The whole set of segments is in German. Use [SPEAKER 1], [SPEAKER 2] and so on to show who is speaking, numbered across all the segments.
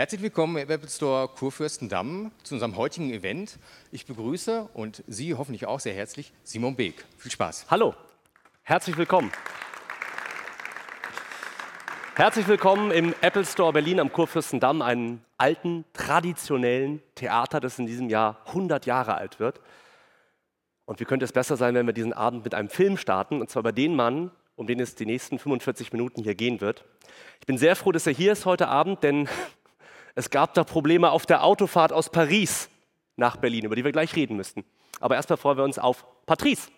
[SPEAKER 1] Herzlich willkommen im Apple Store Kurfürstendamm zu unserem heutigen Event. Ich begrüße und Sie hoffentlich auch sehr herzlich Simon Beek. Viel Spaß.
[SPEAKER 2] Hallo, herzlich willkommen. Herzlich willkommen im Apple Store Berlin am Kurfürstendamm, einem alten, traditionellen Theater, das in diesem Jahr 100 Jahre alt wird. Und wie könnte es besser sein, wenn wir diesen Abend mit einem Film starten, und zwar über den Mann, um den es die nächsten 45 Minuten hier gehen wird. Ich bin sehr froh, dass er hier ist heute Abend, denn es gab da Probleme auf der Autofahrt aus Paris nach Berlin, über die wir gleich reden müssten. Aber erstmal freuen wir uns auf Patrice.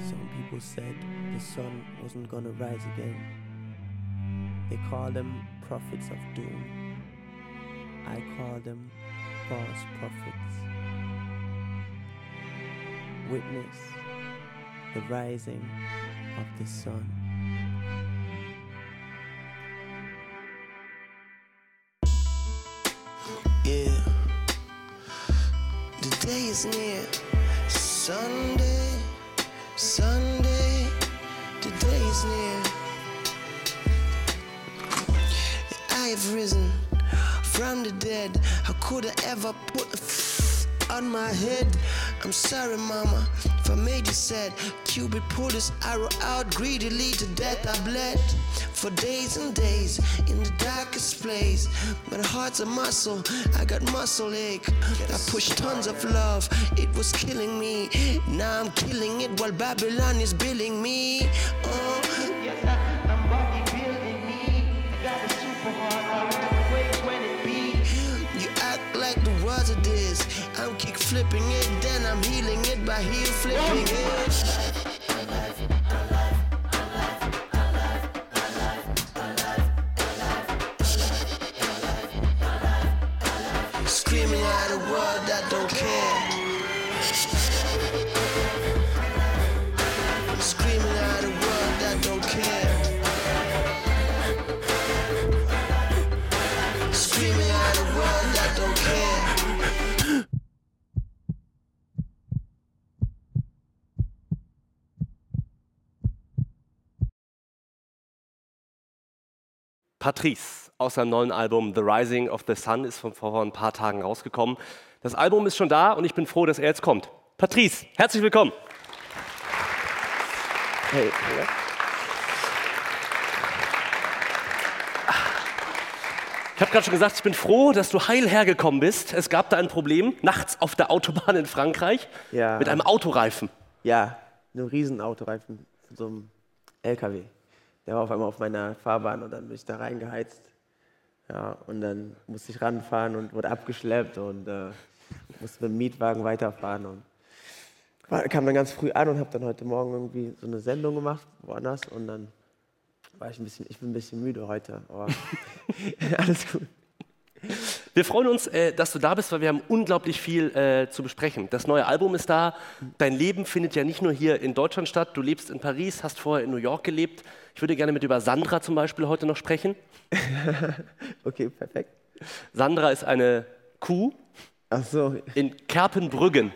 [SPEAKER 3] Some people said the sun wasn't gonna rise again. They call them prophets of doom. I call them false prophets. Witness the rising of the sun.
[SPEAKER 4] Yeah. The day is near. Sunday, Sunday. The day is near. I have risen from the dead. How could I ever put a f- on my head? I'm sorry, mama, if I made you sad. Cupid pulled his arrow out greedily to death. I bled for days and days in the darkest place. My heart's a muscle, I got muscle ache. I pushed tons of love, it was killing me. Now I'm killing it while Babylon is billing me. Oh, of this. I'm kick flipping it, then I'm healing it by heel flipping it.
[SPEAKER 2] Patrice aus seinem neuen Album The Rising of the Sun ist von vor ein paar Tagen rausgekommen. Das Album ist schon da und ich bin froh, dass er jetzt kommt. Patrice, herzlich willkommen.
[SPEAKER 3] Hey,
[SPEAKER 2] Ich habe gerade schon gesagt, ich bin froh, dass du heil hergekommen bist. Es gab da ein Problem nachts auf der Autobahn in Frankreich
[SPEAKER 3] Ja.
[SPEAKER 2] mit einem Autoreifen.
[SPEAKER 3] ja, ein Riesenautoreifen von so einem LKW. Der war auf einmal auf meiner Fahrbahn und dann bin ich da reingeheizt. Ja, und dann musste ich ranfahren und wurde abgeschleppt und äh, musste mit dem Mietwagen weiterfahren. Und kam dann ganz früh an und habe dann heute Morgen irgendwie so eine Sendung gemacht, woanders. Und dann war ich ein bisschen, ich bin ein bisschen müde heute, aber alles gut.
[SPEAKER 2] Wir freuen uns, äh, dass du da bist, weil wir haben unglaublich viel äh, zu besprechen. Das neue Album ist da. Dein Leben findet ja nicht nur hier in Deutschland statt. Du lebst in Paris, hast vorher in New York gelebt. Ich würde gerne mit über Sandra zum Beispiel heute noch sprechen.
[SPEAKER 3] Okay, perfekt.
[SPEAKER 2] Sandra ist eine Kuh
[SPEAKER 3] Ach so,
[SPEAKER 2] in Kerpenbrüggen.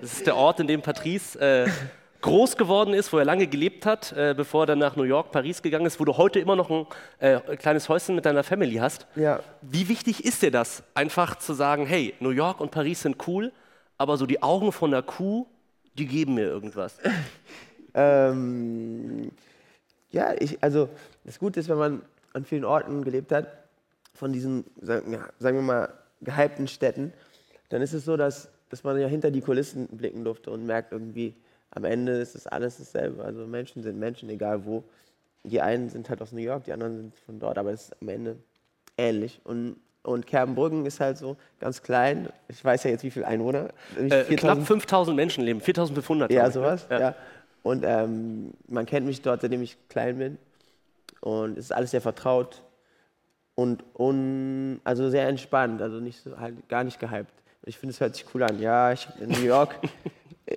[SPEAKER 2] Das ist der Ort, in dem Patrice äh, groß geworden ist, wo er lange gelebt hat, äh, bevor er dann nach New York, Paris gegangen ist, wo du heute immer noch ein äh, kleines Häuschen mit deiner Family hast.
[SPEAKER 3] ja.
[SPEAKER 2] Wie wichtig ist dir das, einfach zu sagen, hey, New York und Paris sind cool, aber so die Augen von einer Kuh, die geben mir irgendwas.
[SPEAKER 3] Ähm, ja, ich, also das Gute ist, wenn man an vielen Orten gelebt hat, von diesen, sagen, ja, sagen wir mal, gehypten Städten, dann ist es so, dass, dass man ja hinter die Kulissen blicken durfte und merkt irgendwie, am Ende ist es alles dasselbe. Also Menschen sind Menschen, egal wo. Die einen sind halt aus New York, die anderen sind von dort, aber es ist am Ende ähnlich. Und, und Kerbenbrücken ist halt so ganz klein. Ich weiß ja jetzt, wie viele Einwohner.
[SPEAKER 2] Äh, knapp 5000 Menschen leben, 4500.
[SPEAKER 3] Ja,
[SPEAKER 2] ne?
[SPEAKER 3] sowas. Ja. Und ähm, man kennt mich dort, seitdem ich klein bin. Und es ist alles sehr vertraut und un, also sehr entspannt, also nicht so, halt gar nicht gehypt. Ich finde, es hört sich cool an. Ja, ich in New York,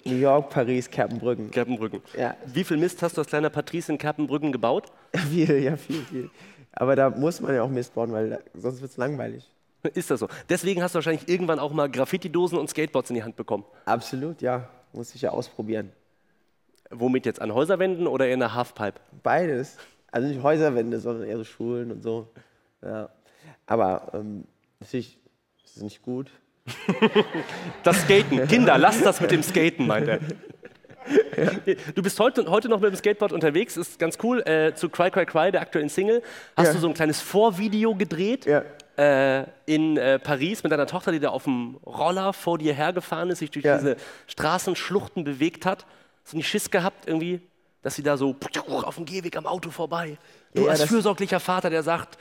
[SPEAKER 3] New York, Paris, Kerpenbrücken.
[SPEAKER 2] Kerpenbrücken.
[SPEAKER 3] Ja,
[SPEAKER 2] Wie viel Mist hast du als kleiner Patrice in Kerpenbrücken gebaut?
[SPEAKER 3] viel, ja, viel, viel. Aber da muss man ja auch Mist bauen, weil da, sonst wird es langweilig.
[SPEAKER 2] Ist das so? Deswegen hast du wahrscheinlich irgendwann auch mal Graffiti-Dosen und Skateboards in die Hand bekommen.
[SPEAKER 3] Absolut, ja. Muss ich ja ausprobieren.
[SPEAKER 2] Womit jetzt? An Häuserwänden oder in der Halfpipe?
[SPEAKER 3] Beides. Also nicht Häuserwände, sondern eher so Schulen und so. Ja. Aber ähm, natürlich ist es nicht gut.
[SPEAKER 2] Das Skaten. Kinder, lasst das mit dem Skaten, meint er. Du bist heute, heute noch mit dem Skateboard unterwegs, ist ganz cool. Äh, zu Cry Cry Cry, der aktuellen Single, hast
[SPEAKER 3] Ja.
[SPEAKER 2] du so ein kleines Vorvideo gedreht
[SPEAKER 3] Ja.
[SPEAKER 2] äh, in äh, Paris mit deiner Tochter, die da auf dem Roller vor dir hergefahren ist, sich durch
[SPEAKER 3] Ja.
[SPEAKER 2] diese Straßenschluchten bewegt hat. Hast du nicht Schiss gehabt irgendwie, dass sie da so auf dem Gehweg am Auto vorbei? Du
[SPEAKER 3] Ja,
[SPEAKER 2] als fürsorglicher Vater, der sagt,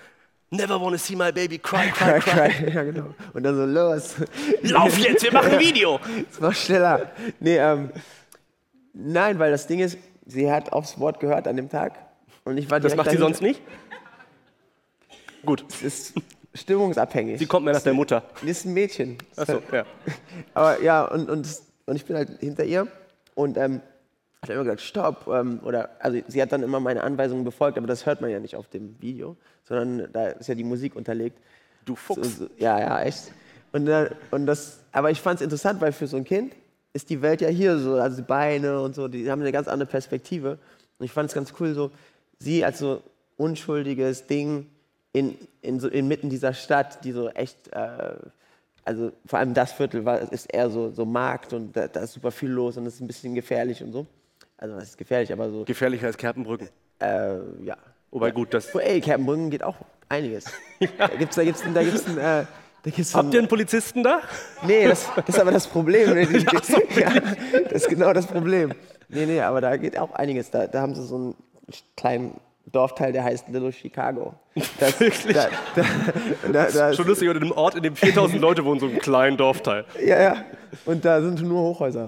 [SPEAKER 2] never wanna see my baby cry, cry,
[SPEAKER 3] Cry,
[SPEAKER 2] cry.
[SPEAKER 3] cry. Ja, genau. Und dann so, los.
[SPEAKER 2] Lauf jetzt, wir machen ein Video.
[SPEAKER 3] Es war schneller. Nee, ähm, nein, weil das Ding ist, sie hat aufs Wort gehört an dem Tag. Und ich war
[SPEAKER 2] Das macht sie
[SPEAKER 3] dahinter.
[SPEAKER 2] sonst nicht? Gut,
[SPEAKER 3] Es ist stimmungsabhängig.
[SPEAKER 2] sie kommt mehr nach der Mutter.
[SPEAKER 3] Das ist ein Mädchen.
[SPEAKER 2] Achso, ja.
[SPEAKER 3] Aber ja, und, und, und ich bin halt hinter ihr und ähm, hat immer gesagt, stopp. Ähm, oder, also sie hat dann immer meine Anweisungen befolgt, aber das hört man ja nicht auf dem Video, sondern da ist ja die Musik unterlegt.
[SPEAKER 2] Du Fuchs.
[SPEAKER 3] So, so, ja, ja, echt. Und, äh, und das, aber ich fand es interessant, weil für so ein Kind ist die Welt ja hier so, also die Beine und so, die haben eine ganz andere Perspektive. Und ich fand es ganz cool, so sie als so unschuldiges Ding in, in so, inmitten dieser Stadt, die so echt, äh, also vor allem das Viertel war, ist eher so, so Markt und da, da ist super viel los und es ist ein bisschen gefährlich und so. Also was ist gefährlich, aber so,
[SPEAKER 2] Gefährlicher als Kerpenbrücken.
[SPEAKER 3] äh, ja.
[SPEAKER 2] Wobei gut, das.
[SPEAKER 3] Oh, ey, Kerpenbrücken geht auch einiges. Da gibt's, da gibt's, da gibt's äh,
[SPEAKER 2] Habt ihr einen Polizisten da?
[SPEAKER 3] Nee, das, das ist aber das Problem. Die-
[SPEAKER 2] Ach so,
[SPEAKER 3] ja, das ist genau das Problem. Nee, nee, aber da geht auch einiges. Da, da haben sie so einen kleinen Dorfteil, der heißt Little Chicago. Das,
[SPEAKER 2] Wirklich?
[SPEAKER 3] Da, da, da, da,
[SPEAKER 2] Schon lustig, oder in einem Ort, in dem 4000 Leute wohnen, so einem kleinen Dorfteil.
[SPEAKER 3] ja, ja. Und da sind nur Hochhäuser.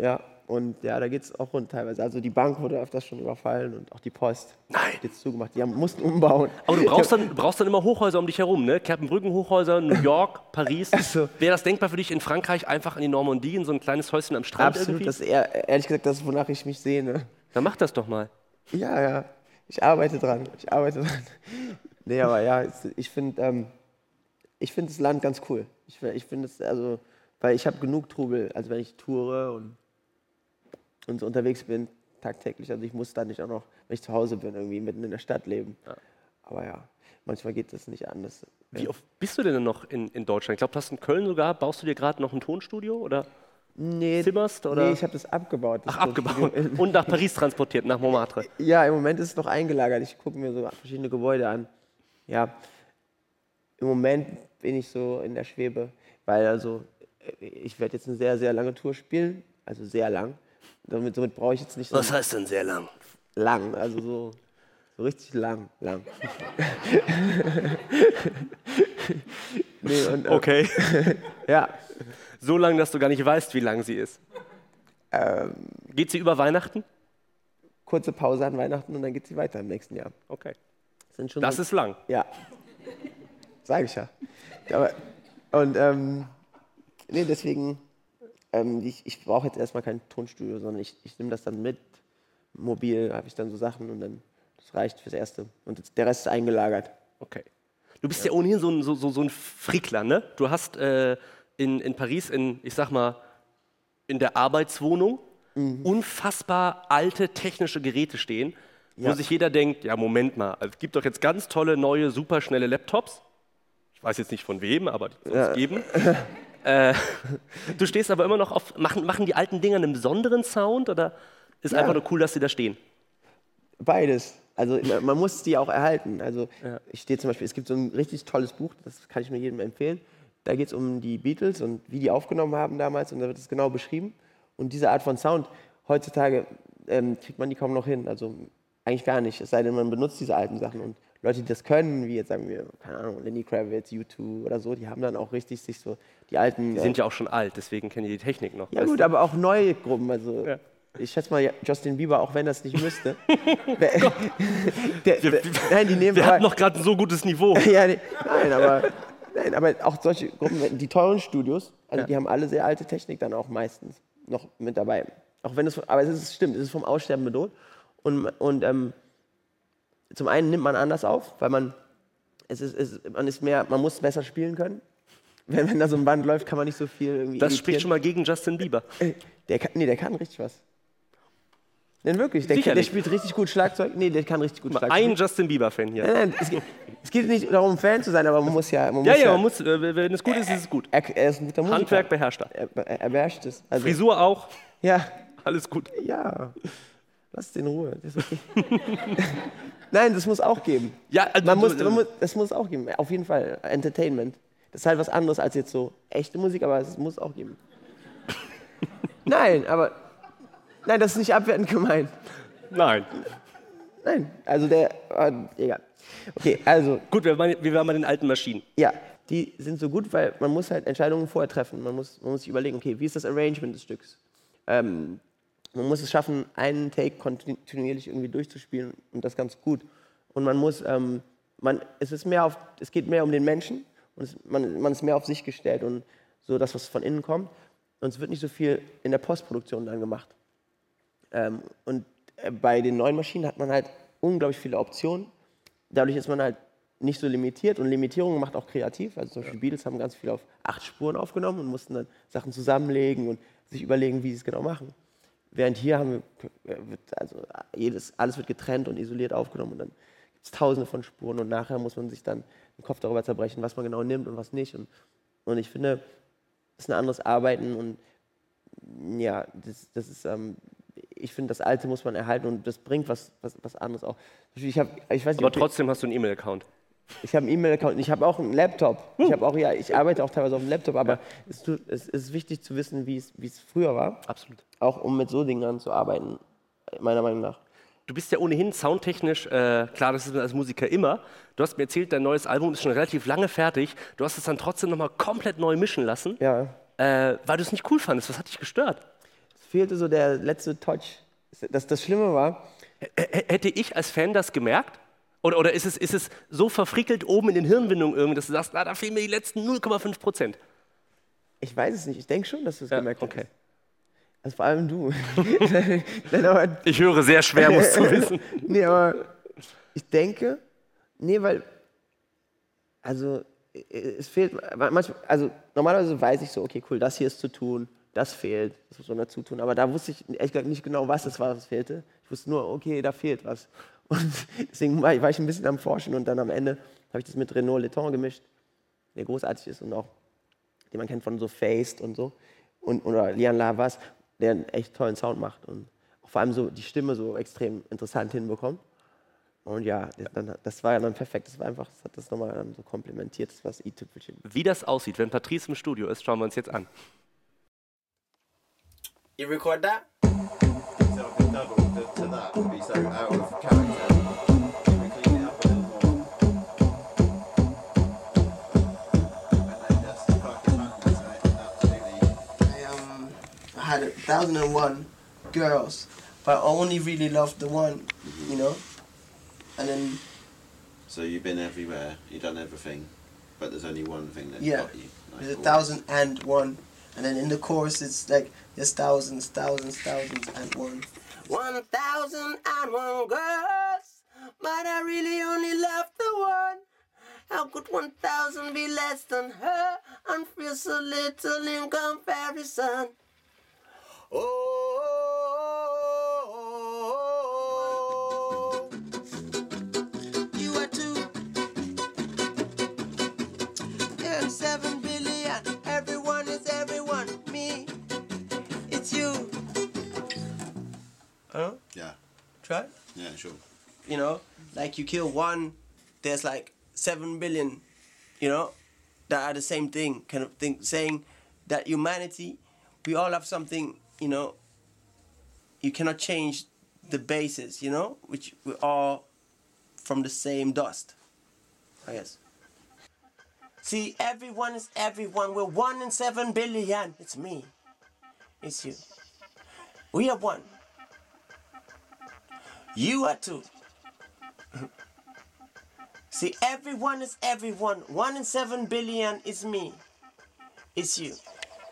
[SPEAKER 3] Ja, und ja, da geht es auch rund teilweise. Also die Bank wurde öfters schon überfallen und auch die Post.
[SPEAKER 2] Nein.
[SPEAKER 3] Jetzt zugemacht. Die haben, mussten umbauen.
[SPEAKER 2] Aber du brauchst dann, brauchst dann immer Hochhäuser um dich herum, ne? Kerpenbrücken, Hochhäuser, New York, Paris.
[SPEAKER 3] so.
[SPEAKER 2] Wäre das denkbar für dich in Frankreich einfach in die Normandie, in so ein kleines Häuschen am Strand
[SPEAKER 3] Absolut,
[SPEAKER 2] irgendwie?
[SPEAKER 3] das ist eher, ehrlich gesagt, das ist, wonach ich mich sehne.
[SPEAKER 2] Dann mach das doch mal.
[SPEAKER 3] Ja, ja. Ich arbeite dran. Ich arbeite dran. Nee, aber ja, ich finde ähm, ich find das Land ganz cool. Ich, ich finde es, also, weil ich habe genug Trubel, also wenn ich toure und, und so unterwegs bin, tagtäglich. Also ich muss da nicht auch noch, wenn ich zu Hause bin, irgendwie mitten in der Stadt leben. Aber ja, manchmal geht das nicht anders.
[SPEAKER 2] Wie oft bist du denn noch in, in Deutschland? Ich glaube, du hast in Köln sogar, baust du dir gerade noch ein Tonstudio oder
[SPEAKER 3] Nee,
[SPEAKER 2] zimmerst? Oder?
[SPEAKER 3] nee ich habe das abgebaut. das
[SPEAKER 2] Ach, abgebaut. Und nach Paris transportiert, nach Montmartre.
[SPEAKER 3] Ja, im Moment ist es noch eingelagert. Ich gucke mir so verschiedene Gebäude an. Ja, im Moment bin ich so in der Schwebe, weil also äh, ich werde jetzt eine sehr, sehr lange Tour spielen, also sehr lang. Damit, somit brauche ich jetzt nicht so
[SPEAKER 2] Was heißt denn sehr lang?
[SPEAKER 3] lang, also so, so richtig lang, lang. nee, und, äh,
[SPEAKER 2] Okay.
[SPEAKER 3] Ja,
[SPEAKER 2] So lang, dass du gar nicht weißt, wie lang sie ist.
[SPEAKER 3] Ähm.
[SPEAKER 2] Geht sie über Weihnachten?
[SPEAKER 3] kurze Pause an Weihnachten und dann geht sie weiter im nächsten Jahr.
[SPEAKER 2] Okay.
[SPEAKER 3] Das sind schon
[SPEAKER 2] Das
[SPEAKER 3] so,
[SPEAKER 2] ist lang.
[SPEAKER 3] Ja. Sag ich ja. Aber, und ähm, nee, deswegen, ähm, ich, ich brauche jetzt erstmal kein Tonstudio, sondern ich, ich nehme das dann mit. Mobil habe ich dann so Sachen und dann, das reicht fürs Erste. Und der Rest ist eingelagert.
[SPEAKER 2] Okay. Du bist ja, ohnehin so ein, so, so, so ein Frickler, ne? Du hast äh, in, in Paris, in, ich sag mal, in der Arbeitswohnung unfassbar alte technische Geräte stehen, wo
[SPEAKER 3] Ja.
[SPEAKER 2] sich jeder denkt, ja, Moment mal, also es gibt doch jetzt ganz tolle, neue, superschnelle Laptops. Ich weiß jetzt nicht von wem, aber die soll es geben. äh, du stehst aber immer noch auf, machen, machen die alten Dinger einen besonderen Sound oder ist
[SPEAKER 3] Ja.
[SPEAKER 2] einfach nur cool, dass sie da stehen?
[SPEAKER 3] Beides. Also man muss die auch erhalten. Also ich stehe zum Beispiel, es gibt so ein richtig tolles Buch, das kann ich nur jedem empfehlen. Da geht es um die Beatles und wie die aufgenommen haben damals und da wird es genau beschrieben. Und diese Art von Sound, heutzutage ähm, kriegt man die kaum noch hin. Also eigentlich gar nicht, es sei denn, man benutzt diese alten Sachen. Und Leute, die das können, wie jetzt sagen wir, keine Ahnung, Lenny Kravitz, U2 oder so, die haben dann auch richtig sich so die alten...
[SPEAKER 2] Die sind ja auch schon alt, deswegen kennen die die Technik noch.
[SPEAKER 3] Ja gut, aber auch neue Gruppen. Also
[SPEAKER 2] Ja.
[SPEAKER 3] ich schätze mal, Justin Bieber, auch wenn das nicht müsste. der, der, der, nein, die nehmen
[SPEAKER 2] Wir
[SPEAKER 3] aber-
[SPEAKER 2] hatten noch gerade ein so gutes Niveau.
[SPEAKER 3] ja, nee, nein, aber, nein, aber auch solche Gruppen, die teuren Studios, also
[SPEAKER 2] Ja.
[SPEAKER 3] die haben alle sehr alte Technik dann auch meistens noch mit dabei. Auch wenn es, aber es ist, stimmt, es ist vom Aussterben bedroht. Und, und ähm, zum einen nimmt man anders auf, weil man, es ist, es, man ist mehr, man muss besser spielen können. Wenn, wenn da so ein Band läuft, kann man nicht so viel irgendwie.
[SPEAKER 2] Das spricht
[SPEAKER 3] imitieren.
[SPEAKER 2] schon mal gegen Justin Bieber.
[SPEAKER 3] Der kann, nee, der kann richtig was. Denn wirklich, der, der spielt richtig gut Schlagzeug. Nee, der kann richtig gut Schlagzeug.
[SPEAKER 2] Ein Justin Bieber-Fan hier.
[SPEAKER 3] Nein, nein, es, geht, es geht nicht darum, Fan zu sein, aber man muss ja. Man
[SPEAKER 2] Ja,
[SPEAKER 3] muss
[SPEAKER 2] ja, man muss, äh, wenn es gut ist, ist es gut.
[SPEAKER 3] Er, er ist ein guter Musiker.
[SPEAKER 2] Handwerk beherrscht er.
[SPEAKER 3] Er, er, er beherrscht es. Also,
[SPEAKER 2] Frisur auch,
[SPEAKER 3] Ja,
[SPEAKER 2] alles gut.
[SPEAKER 3] ja. Lass es in Ruhe. Das okay. nein, das muss auch geben.
[SPEAKER 2] Ja, also,
[SPEAKER 3] Man muss, man muss, das muss auch geben. Auf jeden Fall. Entertainment. Das ist halt was anderes als jetzt so echte Musik, aber es muss auch geben. nein, aber. Nein, das ist nicht abwertend gemeint.
[SPEAKER 2] Nein.
[SPEAKER 3] Nein, also der. Äh, egal. Okay, also,
[SPEAKER 2] Gut, wir waren, wir waren bei den alten Maschinen.
[SPEAKER 3] ja, die sind so gut, weil man muss halt Entscheidungen vorher treffen. Man muss, man muss sich überlegen, okay, wie ist das Arrangement des Stücks? Ähm, man muss es schaffen, einen Take kontinuierlich irgendwie durchzuspielen und das ganz gut. Und man muss, ähm, man, es ist mehr auf, es geht mehr um den Menschen und es, man, man ist mehr auf sich gestellt und so das, was von innen kommt. Und es wird nicht so viel in der Postproduktion dann gemacht. Ähm, und äh, bei den neuen Maschinen hat man halt unglaublich viele Optionen. Dadurch ist man halt nicht so limitiert und Limitierung macht auch kreativ. Also zum Beispiel Beatles haben ganz viel auf acht Spuren aufgenommen und mussten dann Sachen zusammenlegen und sich überlegen, wie sie es genau machen. Während hier haben wir, also jedes, alles wird getrennt und isoliert aufgenommen und dann gibt es tausende von Spuren und nachher muss man sich dann den Kopf darüber zerbrechen, was man genau nimmt und was nicht. Und, und ich finde, das ist ein anderes Arbeiten und ja, das, das ist, ähm, ich finde, das Alte muss man erhalten und das bringt was, was, was anderes auch. Ich, hab, ich weiß nicht,
[SPEAKER 2] Aber trotzdem hast du einen E-Mail-Account.
[SPEAKER 3] Ich habe einen E-Mail-Account, und ich habe auch einen Laptop. Ich habe auch, ja, ich arbeite auch teilweise auf dem Laptop, aber es, tut, es ist wichtig zu wissen, wie es, wie es früher war,
[SPEAKER 2] Absolut.
[SPEAKER 3] auch um mit so Dingen zu arbeiten, meiner Meinung nach.
[SPEAKER 2] Du bist ja ohnehin soundtechnisch, äh, klar, das ist man als Musiker immer. Du hast mir erzählt, dein neues Album ist schon relativ lange fertig. Du hast es dann trotzdem nochmal komplett neu mischen lassen,
[SPEAKER 3] Ja,
[SPEAKER 2] äh, weil du es nicht cool fandest. Was hat dich gestört?
[SPEAKER 3] es fehlte so der letzte Touch. Das, das Schlimme war,
[SPEAKER 2] H hätte ich als Fan das gemerkt? Oder, oder ist, es, ist es so verfrickelt oben in den Hirnwindungen irgendwie, dass du sagst, na, da fehlen mir die letzten 0,5 Prozent?
[SPEAKER 3] ich weiß es nicht, ich denke schon, dass du es
[SPEAKER 2] Ja,
[SPEAKER 3] gemerkt
[SPEAKER 2] okay.
[SPEAKER 3] hast. Also vor allem du. Nein, aber
[SPEAKER 2] Ich höre sehr schwer, musst du wissen.
[SPEAKER 3] nee, aber ich denke, nee, weil, also es fehlt, manchmal, also normalerweise weiß ich so, okay, cool, das hier ist zu tun, das fehlt, das muss man dazu tun. Aber da wusste ich ehrlich gesagt nicht genau, was es war, was fehlte. Ich wusste nur, okay, da fehlt was. Und deswegen war ich, war ich ein bisschen am Forschen und dann am Ende habe ich das mit Renault Letton gemischt, der großartig ist und auch, den man kennt von so Faced und so. Und, oder Lian Lavas, der einen echt tollen Sound macht und auch vor allem so die Stimme so extrem interessant hinbekommt. Und ja, dann, das war ja dann perfekt. Das war einfach, das hat das nochmal dann so komplementiert, das war das i-Tüpfelchen.
[SPEAKER 2] Wie das aussieht, wenn Patrice im Studio ist, schauen wir uns jetzt an.
[SPEAKER 3] You record that?
[SPEAKER 5] To, to that would be so out of character. Can we clean it up a little more? And then just fucking madness, mate. Absolutely.
[SPEAKER 4] I um had a thousand and one girls, but I only really loved the one, you know. And then
[SPEAKER 5] So you've been everywhere, you've done everything, but there's only one thing that
[SPEAKER 4] Yeah.
[SPEAKER 5] got you. Like,
[SPEAKER 4] there's a
[SPEAKER 5] thousand and
[SPEAKER 4] thousand and one, and then in the chorus it's like there's thousands, thousands, thousands and one. One thousand and one girls, but I really only love the one. How could one thousand be less than her and feel so little in comparison? Oh, Try.
[SPEAKER 5] yeah, sure.
[SPEAKER 4] You know, like you kill one, there's like seven billion. You know, that are the same thing, kind of thing. Saying that humanity, we all have something. You know, you cannot change the basis. You know, which we're all from the same dust. I guess. See, everyone is everyone. We're one in seven billion. It's me. It's you. We are one. You are too. See, everyone is everyone. One in seven billion is me. It's you.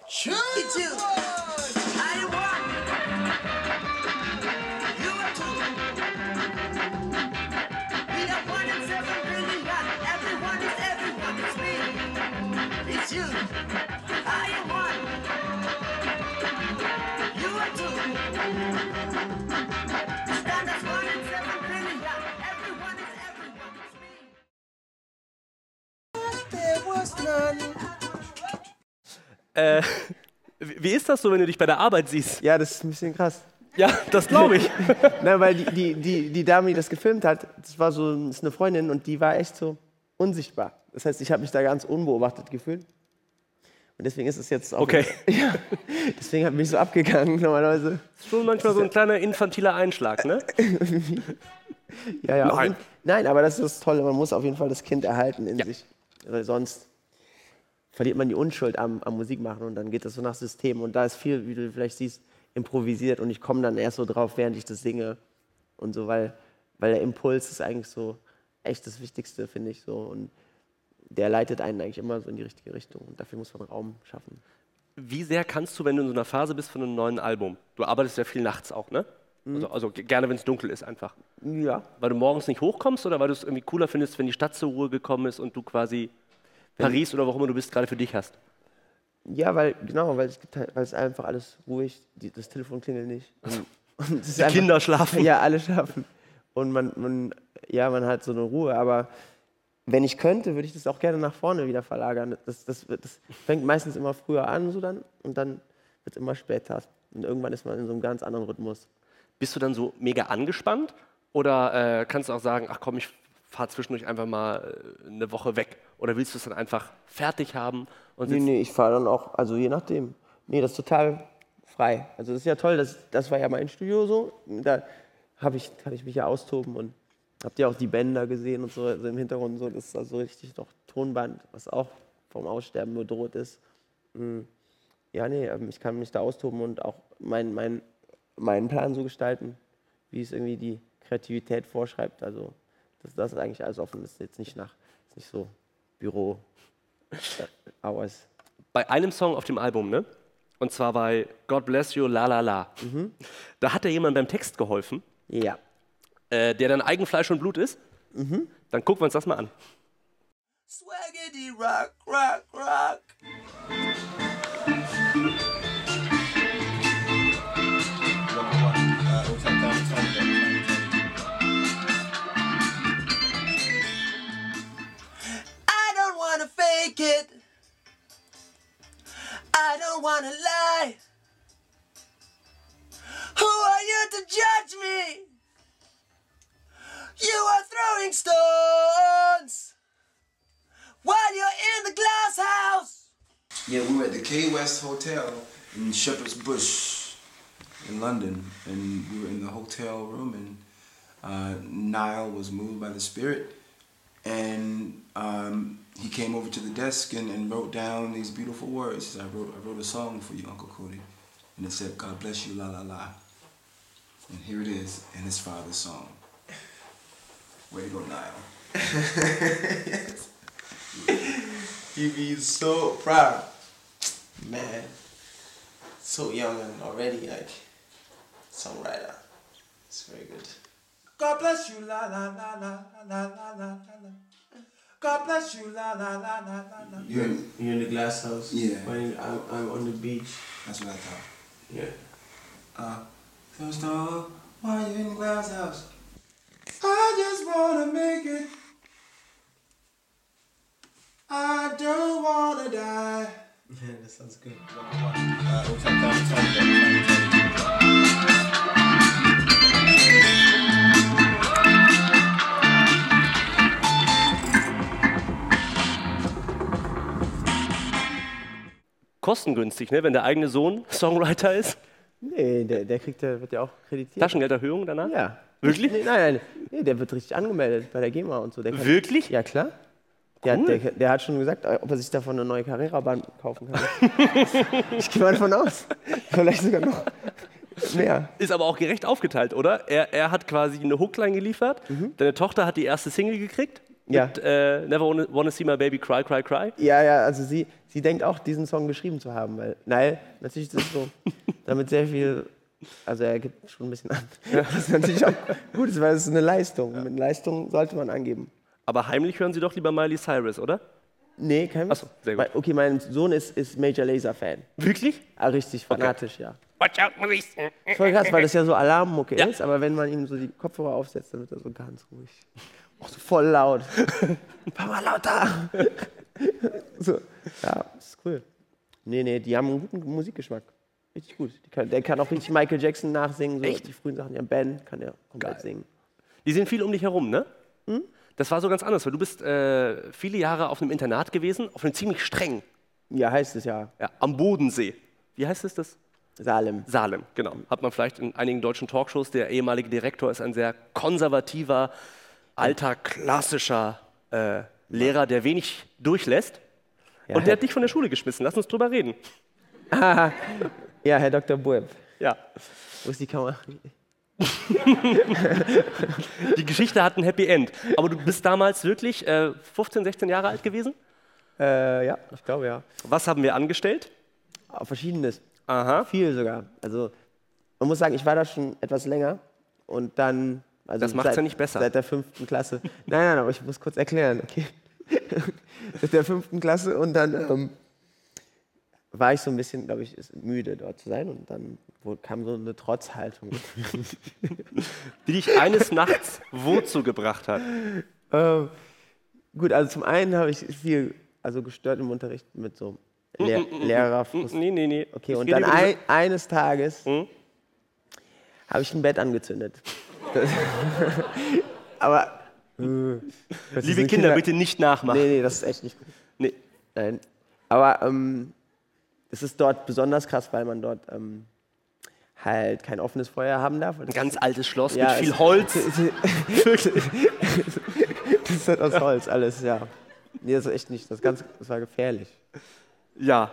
[SPEAKER 4] Sure. It's you. I won. You are too. We are one in seven billion. Everyone is everyone. It's me. It's you.
[SPEAKER 2] Äh, wie ist das so, wenn du dich bei der Arbeit siehst?
[SPEAKER 3] Ja, das ist ein bisschen krass.
[SPEAKER 2] Ja, das glaube ich.
[SPEAKER 3] Na, weil die, die, die, die Dame, die das gefilmt hat, das war so das ist eine Freundin und die war echt so unsichtbar. Das heißt, ich habe mich da ganz unbeobachtet gefühlt. Und deswegen ist es jetzt auch.
[SPEAKER 2] Okay.
[SPEAKER 3] Ja, deswegen hat mich so abgegangen normalerweise.
[SPEAKER 2] Schon manchmal so ein kleiner infantiler Einschlag, ne?
[SPEAKER 3] Ja, ja.
[SPEAKER 2] Nein.
[SPEAKER 3] jeden- Nein, aber das ist das Tolle. Man muss auf jeden Fall das Kind erhalten in
[SPEAKER 2] Ja.
[SPEAKER 3] sich. Weil sonst verliert man die Unschuld am, am Musikmachen und dann geht das so nach System. Und da ist viel, wie du vielleicht siehst, improvisiert und ich komme dann erst so drauf, während ich das singe und so, weil, weil der Impuls ist eigentlich so echt das Wichtigste, finde ich so. Und der leitet einen eigentlich immer so in die richtige Richtung und dafür muss man Raum schaffen.
[SPEAKER 2] Wie sehr kannst du, wenn du in so einer Phase bist von einem neuen Album, du arbeitest ja viel nachts auch, ne? Also, also g- gerne, wenn es dunkel ist einfach.
[SPEAKER 3] Ja,
[SPEAKER 2] Weil du morgens nicht hochkommst oder weil du es irgendwie cooler findest, wenn die Stadt zur Ruhe gekommen ist und du quasi Paris oder wo immer du bist, gerade für dich hast?
[SPEAKER 3] Ja, weil, genau, weil es, gibt halt, weil es einfach alles ruhig, die, das Telefon klingelt nicht. Und, und
[SPEAKER 2] Die
[SPEAKER 3] einfach-
[SPEAKER 2] Kinder schlafen.
[SPEAKER 3] Ja, alle schlafen. Und man, man, ja, man hat so eine Ruhe. Aber wenn ich könnte, würde ich das auch gerne nach vorne wieder verlagern. Das, das, das fängt meistens immer früher an so dann, und dann wird es immer später. Und irgendwann ist man in so einem ganz anderen Rhythmus.
[SPEAKER 2] Bist du dann so mega angespannt oder äh, kannst du auch sagen, ach komm, ich fahre zwischendurch einfach mal äh, eine Woche weg? Oder willst du es dann einfach fertig haben und
[SPEAKER 3] Nee, nee, ich fahre dann auch, also je nachdem. Nee, das ist total frei. Also das ist ja toll, das, das war ja mein Studio so. Da hab ich, kann ich mich ja austoben und habt ihr auch die Bänder gesehen und so also im Hintergrund so. Das ist also richtig noch Tonband, was auch vom Aussterben bedroht ist. Mm. Ja, nee, ähm, ich kann mich da austoben und auch mein, mein, meinen Plan so gestalten, wie es irgendwie die Kreativität vorschreibt. Also das, das ist eigentlich alles offen. Das ist jetzt nicht nach, ist nicht so Büro. Hours.
[SPEAKER 2] bei einem Song auf dem Album, ne? Und zwar bei God Bless You, La La La. Da hat dir jemand beim Text geholfen,
[SPEAKER 3] Ja.
[SPEAKER 2] äh, der dann Eigenfleisch und Blut ist. Dann gucken wir uns das mal an.
[SPEAKER 4] Swaggity rock, rock, rock. Fake it. I don't wanna lie. Who are you to judge me? You are throwing stones while you're in the glass house.
[SPEAKER 6] Yeah, we were at the K West Hotel in Shepherd's Bush in London, and we were in the hotel room, and uh, Niall was moved by the Spirit, and um, he came over to the desk and, and wrote down these beautiful words. He said, I wrote, I wrote a song for you, Uncle Cody, and it said, God bless you, la la la. And here it is in his father's song. Way to go, Niall.
[SPEAKER 7] He be so proud. Man, so young and already like songwriter. It's very good. God bless you, la la la la la la la la la. God bless you, la la la la la la.
[SPEAKER 6] You're in,
[SPEAKER 7] You're in the glass house.
[SPEAKER 6] Yeah.
[SPEAKER 7] When I'm, I'm on the beach.
[SPEAKER 6] that's what I thought.
[SPEAKER 7] Yeah.
[SPEAKER 6] Uh, first off, why you in the glass house? I just wanna make it. I don't wanna die.
[SPEAKER 7] Yeah, that sounds good.
[SPEAKER 2] Kostengünstig, ne? wenn der eigene Sohn Songwriter ist.
[SPEAKER 3] Nee, der, der kriegt, der wird ja auch kreditiert.
[SPEAKER 2] Taschengelderhöhung danach?
[SPEAKER 3] Ja.
[SPEAKER 2] Wirklich?
[SPEAKER 3] Nee, nein, nein, nee, der wird richtig angemeldet bei der GEMA und so. Kann,
[SPEAKER 2] Wirklich?
[SPEAKER 3] Ja, klar. Der, hat, der, der hat schon gesagt, ob er sich davon eine neue Carrera-Bahn kaufen kann. ich gehe mal davon aus. Vielleicht sogar noch mehr.
[SPEAKER 2] Ist aber auch gerecht aufgeteilt, oder? Er, er hat quasi eine Hookline geliefert. Deine Tochter hat die erste Single gekriegt.
[SPEAKER 3] Ja.
[SPEAKER 2] Mit, äh, Never wanna, See My Baby Cry, Cry, Cry.
[SPEAKER 3] Ja, ja, also sie, sie denkt auch, diesen Song geschrieben zu haben. Weil, nein, natürlich ist es so, damit sehr viel, also er gibt schon ein bisschen an. Das ist natürlich auch gut, weil es ist eine Leistung. Mit Leistung sollte man angeben.
[SPEAKER 2] Aber heimlich hören Sie doch lieber Miley Cyrus, oder?
[SPEAKER 3] Nee, kein
[SPEAKER 2] Ach so, sehr gut.
[SPEAKER 3] Okay, mein Sohn ist, ist Major Laser-Fan.
[SPEAKER 2] Wirklich?
[SPEAKER 3] Ah, richtig fanatisch, ja.
[SPEAKER 2] Watch out, Maurice.
[SPEAKER 3] Voll krass, weil das ja so Alarmmucke
[SPEAKER 2] Ja.
[SPEAKER 3] ist, aber wenn man ihm so die Kopfhörer aufsetzt, dann wird er so ganz ruhig. Auch so voll laut. Papa lauter! so, ja, ist cool. Nee, nee, die haben einen guten Musikgeschmack. Richtig gut. Kann, der kann auch richtig Michael Jackson nachsingen. So
[SPEAKER 2] Echt?
[SPEAKER 3] Die frühen Sachen. Ja, Ben kann ja komplett
[SPEAKER 2] Geil.
[SPEAKER 3] singen.
[SPEAKER 2] Die sind viel um dich herum, ne? Das war so ganz anders, weil du bist äh, viele Jahre auf einem Internat gewesen, auf einem ziemlich streng,
[SPEAKER 3] Ja, heißt es ja.
[SPEAKER 2] ja, am Bodensee. Wie heißt es das?
[SPEAKER 3] Salem.
[SPEAKER 2] Salem, genau. Hat man vielleicht in einigen deutschen Talkshows. Der ehemalige Direktor ist ein sehr konservativer, alter, klassischer äh, Lehrer, der wenig durchlässt. Und der hat dich von der Schule geschmissen. Lass uns drüber reden.
[SPEAKER 3] Ja, Herr Dr. Bueb.
[SPEAKER 2] Ja.
[SPEAKER 3] Wo ist die Kamera?
[SPEAKER 2] Die Geschichte hat ein Happy End. Aber du bist damals wirklich äh, 15, 16 Jahre alt gewesen?
[SPEAKER 3] Äh, ja, ich glaube ja.
[SPEAKER 2] Was haben wir angestellt?
[SPEAKER 3] Auch Verschiedenes.
[SPEAKER 2] Aha.
[SPEAKER 3] Viel sogar. Also, man muss sagen, ich war da schon etwas länger. Und dann. Also
[SPEAKER 2] Das macht's
[SPEAKER 3] seit-
[SPEAKER 2] ja nicht besser.
[SPEAKER 3] Seit der fünften Klasse. nein, nein, aber ich muss kurz erklären, okay? seit der fünften Klasse und dann ähm, war ich so ein bisschen, glaube ich, müde dort zu sein. Und dann kam so eine Trotzhaltung.
[SPEAKER 2] Die dich eines Nachts wozu gebracht hat.
[SPEAKER 3] Ähm, gut, also zum einen habe ich viel also gestört im Unterricht mit so Lehr Lehrer.
[SPEAKER 2] Nee, nee, nee.
[SPEAKER 3] Okay,
[SPEAKER 2] Ich
[SPEAKER 3] und dann ein, eines Tages
[SPEAKER 2] Hm?
[SPEAKER 3] habe ich ein Bett angezündet. Aber. äh,
[SPEAKER 2] Liebe
[SPEAKER 3] ein
[SPEAKER 2] Kinder, bitte nicht nachmachen.
[SPEAKER 3] Nee, nee, das ist echt nicht gut.
[SPEAKER 2] Nee.
[SPEAKER 3] Nein. Aber ähm, es ist dort besonders krass, weil man dort ähm, halt kein offenes Feuer haben darf.
[SPEAKER 2] Ein ganz altes Schloss
[SPEAKER 3] Ja,
[SPEAKER 2] mit viel Holz.
[SPEAKER 3] Das ist halt aus Holz alles, ja. Nee, das ist echt nicht. Das, ganz, das war gefährlich.
[SPEAKER 2] Ja.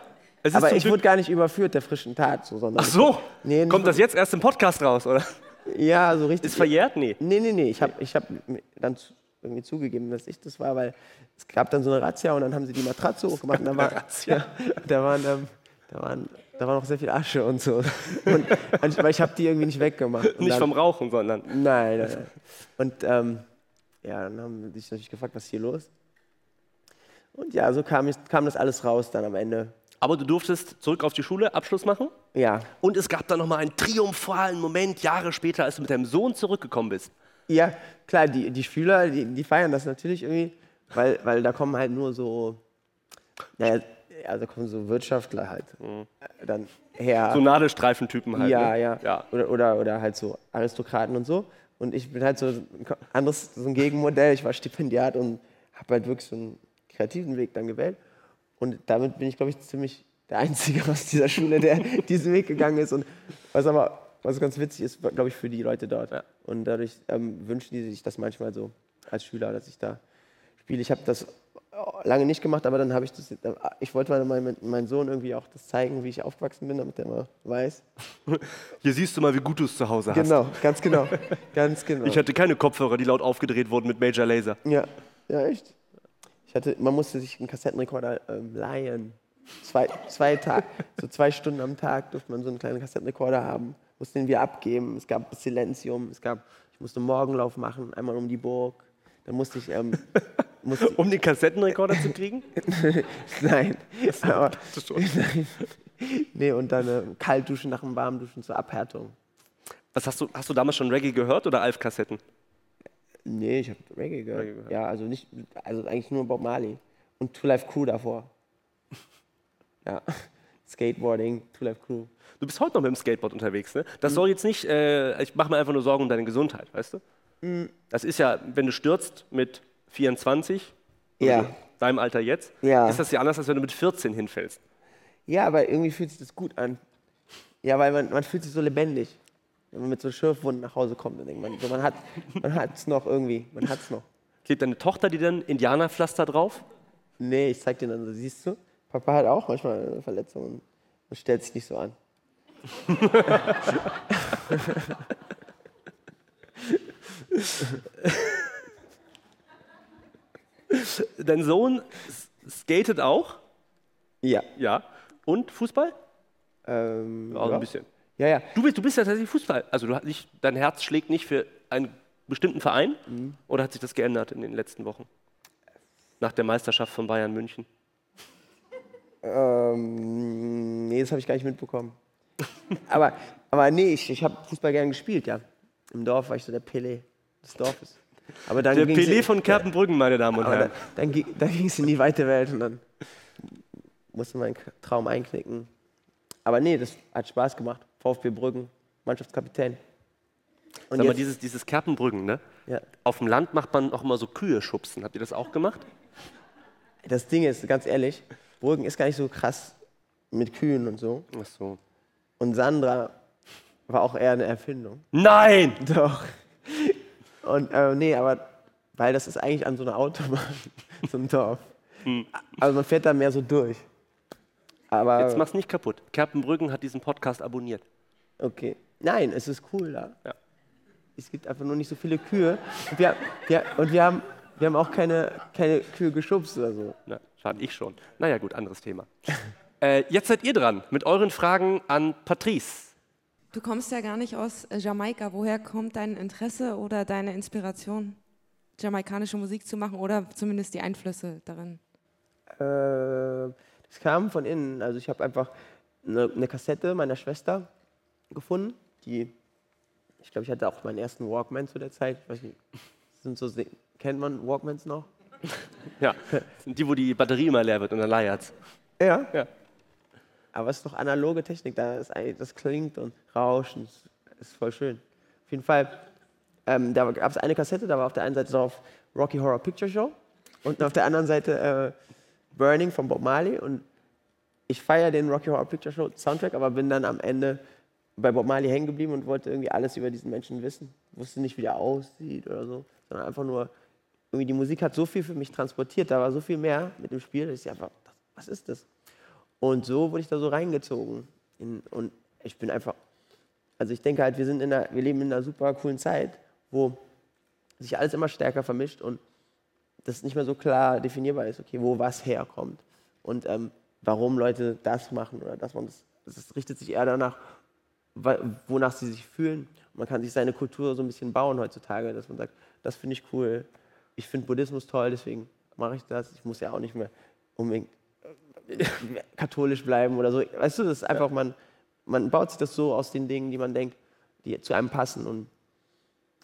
[SPEAKER 3] Aber ich
[SPEAKER 2] Glück-
[SPEAKER 3] wurde gar nicht überführt der frischen Tat, so, sondern
[SPEAKER 2] Ach so.
[SPEAKER 3] Nee,
[SPEAKER 2] Kommt das jetzt erst im Podcast raus, oder?
[SPEAKER 3] Ja, so richtig.
[SPEAKER 2] Ist verjährt? Nee.
[SPEAKER 3] Nee, nee, nee. Ich habe ich hab dann irgendwie zugegeben, dass ich das war, weil es gab dann so eine Razzia und dann haben sie die Matratze hochgemacht und da, war, ja, da, waren, ähm, da, waren, da war noch sehr viel Asche und so. Und, weil ich habe die irgendwie nicht weggemacht. Und
[SPEAKER 2] Nicht
[SPEAKER 3] dann,
[SPEAKER 2] vom Rauchen, sondern.
[SPEAKER 3] Nein, nein, nein. Und ähm, ja, dann haben die sich natürlich gefragt, was ist hier los? Und ja, so kam, ich, kam das alles raus dann am Ende.
[SPEAKER 2] Aber du durftest zurück auf die Schule Abschluss machen.
[SPEAKER 3] Ja,
[SPEAKER 2] Und es gab dann nochmal einen triumphalen Moment, Jahre später, als du mit deinem Sohn zurückgekommen bist.
[SPEAKER 3] Ja, klar, die, die Schüler, die, die feiern das natürlich irgendwie, weil, weil da kommen halt nur so, naja, also kommen so Wirtschaftler halt äh, dann her.
[SPEAKER 2] So Nadelstreifentypen halt.
[SPEAKER 3] ja,
[SPEAKER 2] ne?
[SPEAKER 3] ja,
[SPEAKER 2] ja.
[SPEAKER 3] Oder, oder, oder halt so Aristokraten und so. Und ich bin halt so ein anderes, so ein Gegenmodell. Ich war Stipendiat und habe halt wirklich so einen kreativen Weg dann gewählt. Und damit bin ich, glaube ich, ziemlich der Einzige aus dieser Schule, der diesen Weg gegangen ist. Und was aber was ganz witzig ist, glaube ich, für die Leute dort.
[SPEAKER 2] Ja.
[SPEAKER 3] Und dadurch ähm, wünschen die sich das manchmal so als Schüler, dass ich da spiele. Ich habe das lange nicht gemacht, aber dann habe ich das. Ich wollte mal meinem meinem Sohn irgendwie auch das zeigen, wie ich aufgewachsen bin, damit er mal weiß.
[SPEAKER 2] Hier siehst du mal, wie gut du es zu Hause hast.
[SPEAKER 3] Genau, ganz genau. Ganz genau.
[SPEAKER 2] Ich hatte keine Kopfhörer, die laut aufgedreht wurden mit Major Laser.
[SPEAKER 3] ja, ja, echt. Hatte, man musste sich einen Kassettenrekorder ähm, leihen. Zwei, zwei Tage, so zwei Stunden am Tag durfte man so einen kleinen Kassettenrekorder haben. Musste den wir abgeben. Es gab Silenzium. Es gab, ich musste Morgenlauf machen, einmal um die Burg. Dann musste ich, ähm, musste,
[SPEAKER 2] Um den Kassettenrekorder zu kriegen?
[SPEAKER 3] nein, aber, nein. Nee, und dann äh, kalt duschen nach dem Warmduschen zur Abhärtung.
[SPEAKER 2] Was hast du, hast du damals schon Reggae gehört oder Alf-Kassetten?
[SPEAKER 3] Nee, ich habe Reggae gehört.
[SPEAKER 2] Reggae gehört.
[SPEAKER 3] Ja, also nicht, also eigentlich nur Bob Marley und Two Life Crew davor. Ja, Skateboarding, Two Life Crew.
[SPEAKER 2] Du bist heute noch mit dem Skateboard unterwegs, ne? Das soll jetzt nicht, äh, ich mache mir einfach nur Sorgen um deine Gesundheit, weißt du?
[SPEAKER 3] Mhm.
[SPEAKER 2] Das ist ja, wenn du stürzt mit 24, oder
[SPEAKER 3] Ja.
[SPEAKER 2] deinem Alter jetzt,
[SPEAKER 3] Ja.
[SPEAKER 2] ist das ja anders, als wenn du mit 14 hinfällst.
[SPEAKER 3] Ja, aber irgendwie fühlt sich das gut an. Ja, weil man, man fühlt sich so lebendig. Wenn man mit so Schürfwunden nach Hause kommt, dann denkt man, so, man hat man hat's noch irgendwie, man hat's noch.
[SPEAKER 2] Klebt deine Tochter dir dann Indianerpflaster drauf?
[SPEAKER 3] Nee, ich zeig dir dann so, siehst du? Papa hat auch manchmal eine Verletzung und, stellt sich nicht so an.
[SPEAKER 2] Dein Sohn skatet auch?
[SPEAKER 3] Ja.
[SPEAKER 2] Ja. Und Fußball?
[SPEAKER 3] Ähm,
[SPEAKER 2] Auch
[SPEAKER 3] ja.
[SPEAKER 2] ein bisschen.
[SPEAKER 3] Ja, ja.
[SPEAKER 2] Du bist, du bist ja tatsächlich Fußball. Also du, hast nicht, dein Herz schlägt nicht für einen bestimmten Verein?
[SPEAKER 3] Mhm.
[SPEAKER 2] Oder hat sich das geändert in den letzten Wochen? Nach der Meisterschaft von Bayern München?
[SPEAKER 3] Ähm, nee, das habe ich gar nicht mitbekommen. aber, aber nee, ich, ich habe Fußball gern gespielt, ja. Im Dorf war ich so der Pelé des Dorfes. Aber dann
[SPEAKER 2] Der Pelé von Kerpenbrücken, meine Damen und Herren.
[SPEAKER 3] dann, dann, gi- dann ging es in die weite Welt und dann musste meinen K- Traum einknicken. Aber nee, das hat Spaß gemacht. VfB Brüggen, Mannschaftskapitän. Und
[SPEAKER 2] Sag mal, dieses, dieses Kerpenbrüggen, ne?
[SPEAKER 3] ja,
[SPEAKER 2] Auf dem Land macht man auch immer so Kühe schubsen. Habt ihr das auch gemacht?
[SPEAKER 3] das Ding ist, ganz ehrlich, Brüggen ist gar nicht so krass mit Kühen und so.
[SPEAKER 2] Ach so.
[SPEAKER 3] Und Sandra war auch eher eine Erfindung.
[SPEAKER 2] Nein!
[SPEAKER 3] Doch. Und äh, nee, aber weil das ist eigentlich an so einer Autobahn, so einem Dorf. Also man fährt da mehr so durch. Aber
[SPEAKER 2] Jetzt mach's nicht kaputt. Kerpenbrüggen hat diesen Podcast abonniert.
[SPEAKER 3] Okay. Nein, es ist cool da.
[SPEAKER 2] Ja.
[SPEAKER 3] Es gibt einfach nur nicht so viele Kühe. Und wir, wir, und wir, haben, wir haben auch keine, keine Kühe geschubst oder so.
[SPEAKER 2] Na, schade, ich schon. Naja, gut, anderes Thema. äh, jetzt seid ihr dran mit euren Fragen an Patrice.
[SPEAKER 8] Du kommst ja gar nicht aus äh, Jamaika. Woher kommt dein Interesse oder deine Inspiration, jamaikanische Musik zu machen oder zumindest die Einflüsse darin?
[SPEAKER 3] Äh, das kam von innen. Also ich habe einfach eine, eine Kassette meiner Schwester gefunden, die, ich glaube, ich hatte auch meinen ersten Walkman zu der Zeit. Ich weiß nicht, sind so, kennt man Walkmans noch?
[SPEAKER 2] Ja, die, wo die Batterie immer leer wird und dann leiert's.
[SPEAKER 3] Ja.
[SPEAKER 2] Ja.
[SPEAKER 3] Aber es ist doch analoge Technik, da ist das klingt und rauscht und ist voll schön. Auf jeden Fall, ähm, da gab es eine Kassette, da war auf der einen Seite drauf Rocky Horror Picture Show und auf der anderen Seite äh, Burning von Bob Marley und ich feiere den Rocky Horror Picture Show Soundtrack, aber bin dann am Ende bei Bob Marley hängen geblieben und wollte irgendwie alles über diesen Menschen wissen. Wusste nicht, wie der aussieht oder so, sondern einfach nur, irgendwie die Musik hat so viel für mich transportiert, da war so viel mehr mit dem Spiel, dass ich einfach, was ist das? Und so wurde ich da so reingezogen. In, und ich bin einfach, also ich denke halt, wir, sind in einer, wir leben in einer super coolen Zeit, wo sich alles immer stärker vermischt und das nicht mehr so klar definierbar ist, okay, wo was herkommt und ähm, warum Leute das machen oder das machen. Das, das richtet sich eher danach, wonach sie sich fühlen. Und man kann sich seine Kultur so ein bisschen bauen heutzutage, dass man sagt, das finde ich cool, ich finde Buddhismus toll, deswegen mache ich das. Ich muss ja auch nicht mehr unbedingt äh, katholisch bleiben oder so. Weißt du, das ist einfach, man, man baut sich das so aus den Dingen, die man denkt, die zu einem passen. Und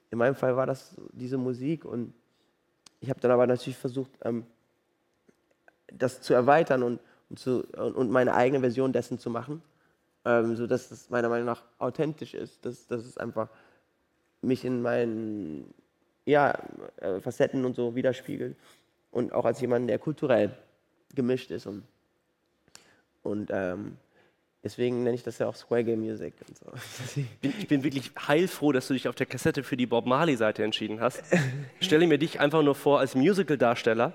[SPEAKER 3] in meinem Fall war das diese Musik und ich habe dann aber natürlich versucht, ähm, das zu erweitern und, und, zu, und, und meine eigene Version dessen zu machen, ähm, sodass es meiner Meinung nach authentisch ist, dass, dass es einfach mich in meinen ja, äh, Facetten und so widerspiegelt und auch als jemand, der kulturell gemischt ist und, und ähm, deswegen nenne ich das ja auch Swagger Music und so.
[SPEAKER 2] Ich bin wirklich heilfroh, dass du dich auf der Kassette für die Bob Marley-Seite entschieden hast. Stelle mir dich einfach nur vor als Musical-Darsteller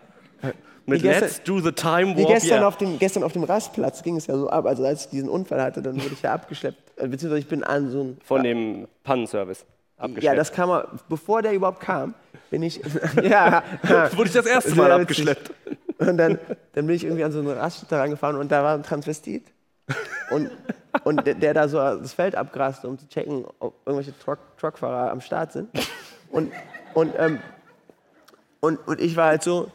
[SPEAKER 2] mit
[SPEAKER 3] gestern-
[SPEAKER 2] Let's Do the Time
[SPEAKER 3] Wie
[SPEAKER 2] Warp.
[SPEAKER 3] gestern,
[SPEAKER 2] yeah.
[SPEAKER 3] auf dem, gestern auf dem Rastplatz ging es ja so ab. Also als ich diesen Unfall hatte, dann wurde ich ja abgeschleppt. äh, Beziehungsweise ich bin an so ein...
[SPEAKER 2] Von dem Pannenservice abgeschleppt.
[SPEAKER 3] ja, das kam, bevor der überhaupt kam, bin ich... ja,
[SPEAKER 2] wurde ich das erste
[SPEAKER 3] Sehr
[SPEAKER 2] Mal
[SPEAKER 3] witzig.
[SPEAKER 2] abgeschleppt.
[SPEAKER 3] Und dann, dann bin ich irgendwie an so eine Raststätte rangefahren und da war ein Transvestit. Und, und der, der da so das Feld abgraste, um zu checken, ob irgendwelche Truck, Truckfahrer am Start sind. Und, und, ähm, und, und ich war halt so,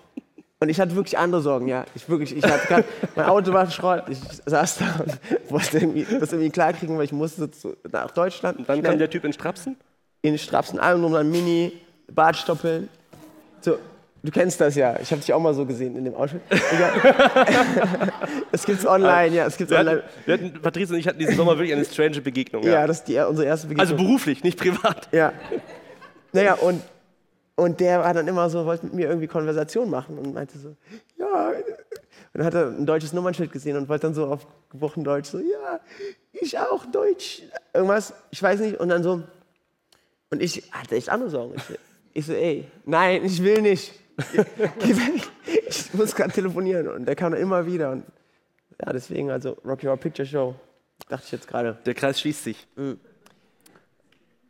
[SPEAKER 3] und ich hatte wirklich andere Sorgen, ja. Ich wirklich, ich hatte grad, mein Auto war Schrott, ich saß da und wollte irgendwie, das irgendwie klarkriegen, weil ich musste zu, nach Deutschland.
[SPEAKER 2] Dann
[SPEAKER 3] schnell
[SPEAKER 2] kam der Typ in Strapsen.
[SPEAKER 3] in Strapsen, allem um dann Mini, Bartstoppeln. So, du kennst das ja. Ich habe dich auch mal so gesehen in dem Outfit. Es gibt's online, ja. Es gibt's
[SPEAKER 2] Wir
[SPEAKER 3] online.
[SPEAKER 2] hatten, wir hatten, Patrice und ich hatten diesen Sommer wirklich eine strange Begegnung.
[SPEAKER 3] Ja,
[SPEAKER 2] Ja.
[SPEAKER 3] das ist die, unsere erste Begegnung.
[SPEAKER 2] Also beruflich, nicht privat.
[SPEAKER 3] Ja. Naja, und, und der war dann immer so, wollte mit mir irgendwie Konversation machen und meinte so, ja. Und dann hat er ein deutsches Nummernschild gesehen und wollte dann so auf gebrochen Deutsch so, ja, ich auch Deutsch. Irgendwas, ich weiß nicht. Und dann so, und ich hatte echt andere Sorgen. Ich, ich so, ey, nein, ich will nicht. Geh weg. Ich muss gerade telefonieren. Und der kam dann immer wieder. Und ja, deswegen, also Rocky Horror Picture Show, dachte ich jetzt gerade.
[SPEAKER 2] Der Kreis schließt sich.
[SPEAKER 3] Mhm.